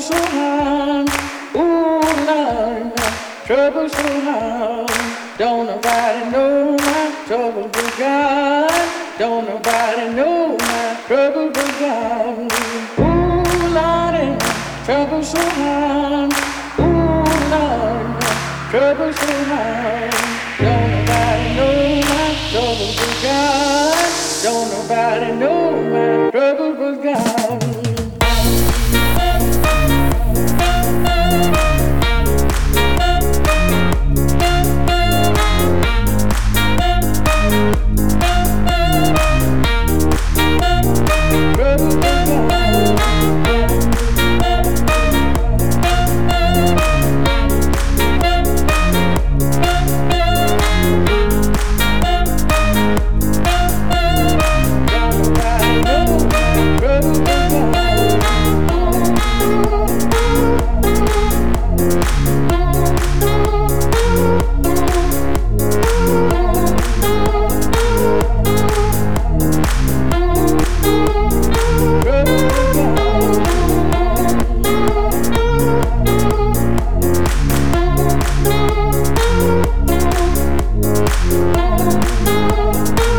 so hard. Ooh, Lord, trouble so hard. Don't nobody know my trouble but God. Don't nobody know my trouble but God. Ooh, Lord, trouble so hard. Ooh, Lord, trouble so hard. Don't nobody know my trouble but God. Don't nobody know my trouble but Música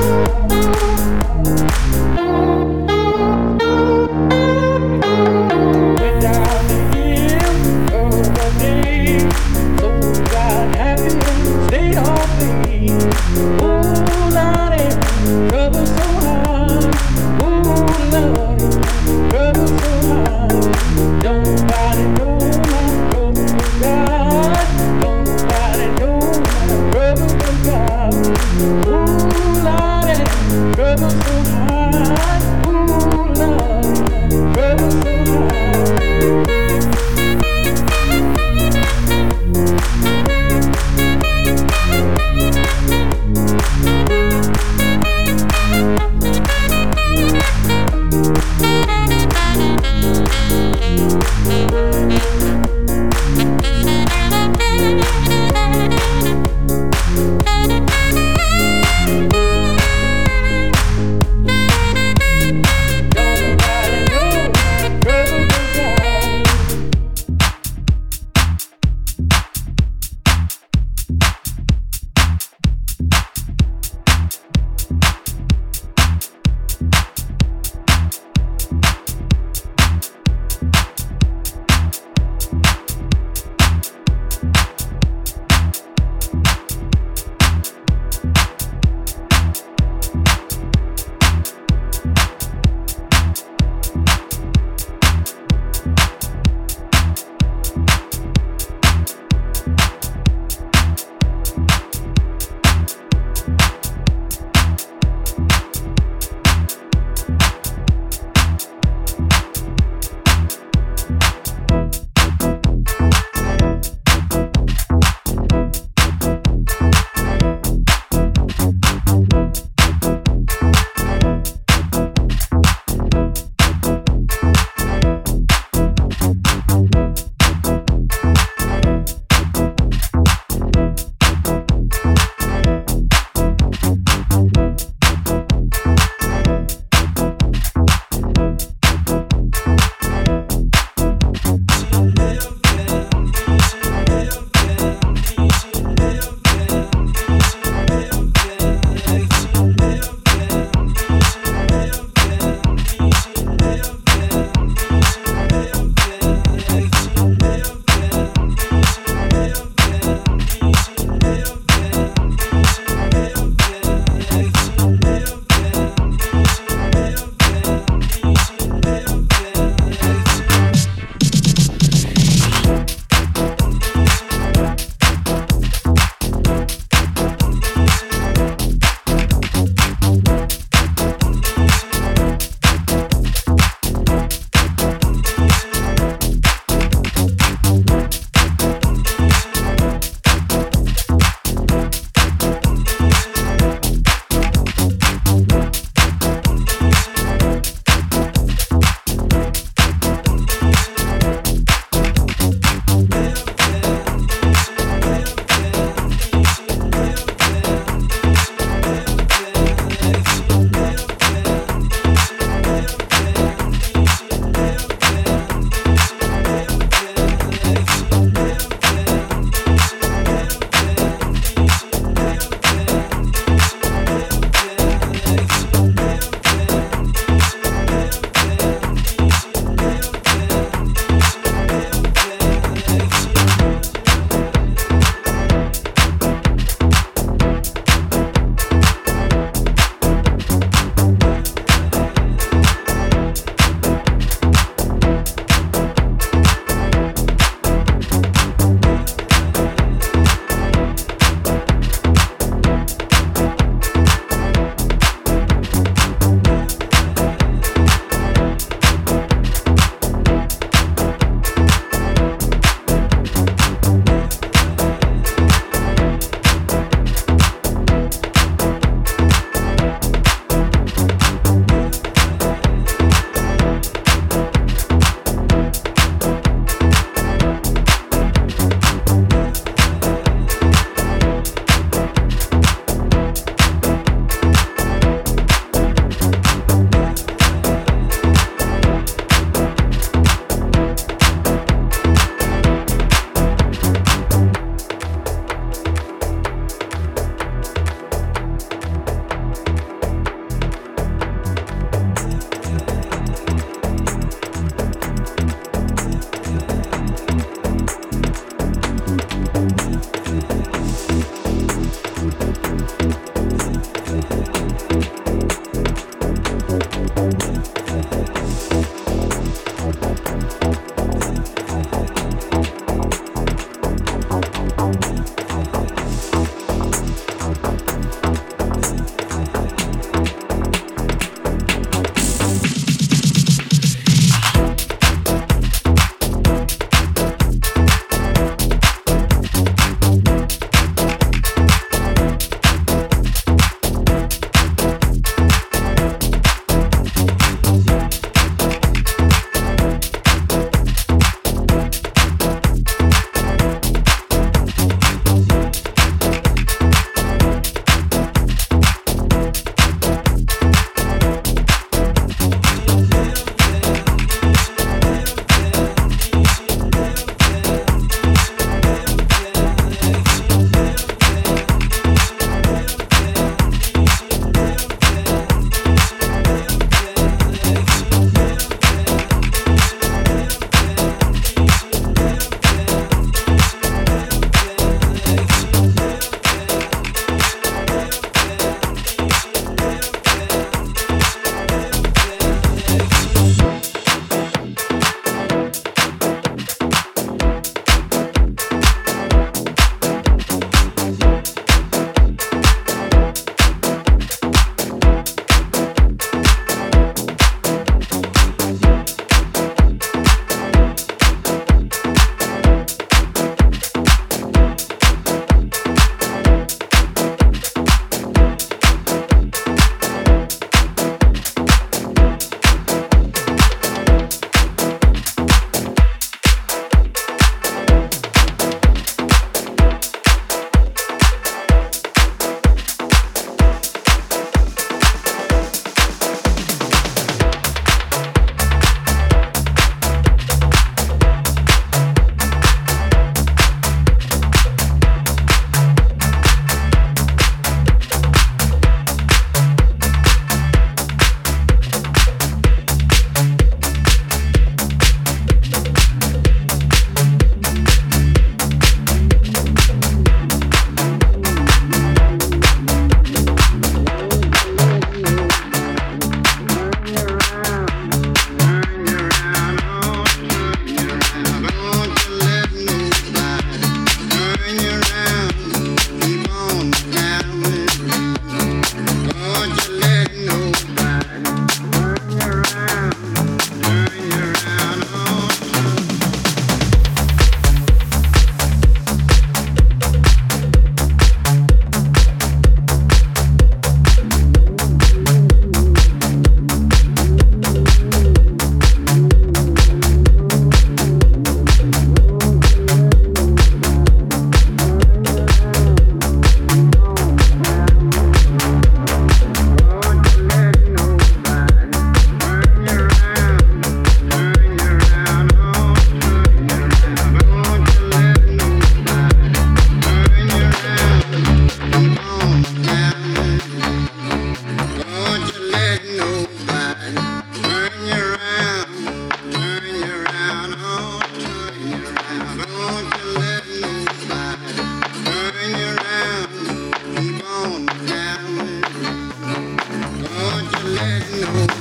certain home.